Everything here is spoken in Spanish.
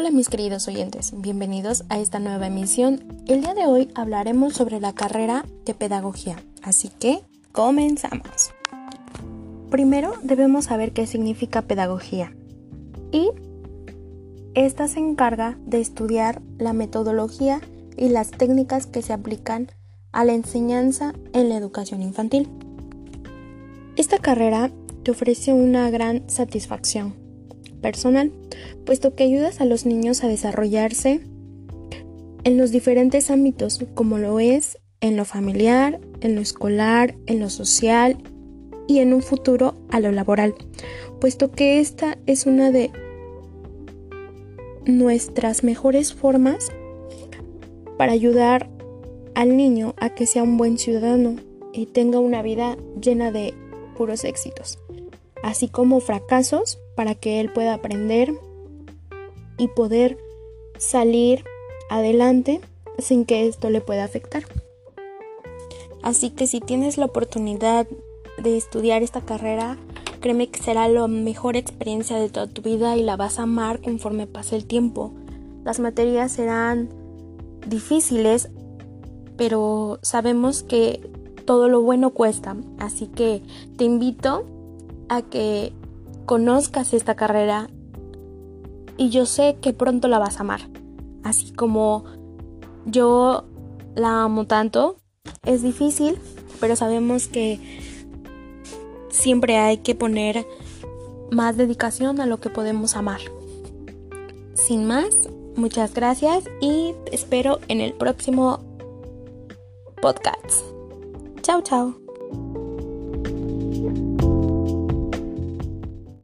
Hola mis queridos oyentes, bienvenidos a esta nueva emisión. El día de hoy hablaremos sobre la carrera de pedagogía, así que comenzamos. Primero debemos saber qué significa pedagogía y esta se encarga de estudiar la metodología y las técnicas que se aplican a la enseñanza en la educación infantil. Esta carrera te ofrece una gran satisfacción personal, puesto que ayudas a los niños a desarrollarse en los diferentes ámbitos, como lo es en lo familiar, en lo escolar, en lo social y en un futuro a lo laboral, puesto que esta es una de nuestras mejores formas para ayudar al niño a que sea un buen ciudadano y tenga una vida llena de puros éxitos, así como fracasos para que él pueda aprender y poder salir adelante sin que esto le pueda afectar. Así que si tienes la oportunidad de estudiar esta carrera, créeme que será la mejor experiencia de toda tu vida y la vas a amar conforme pase el tiempo. Las materias serán difíciles, pero sabemos que todo lo bueno cuesta, así que te invito a que conozcas esta carrera y yo sé que pronto la vas a amar. Así como yo la amo tanto, es difícil, pero sabemos que siempre hay que poner más dedicación a lo que podemos amar. Sin más, muchas gracias y te espero en el próximo podcast. Chao, chao.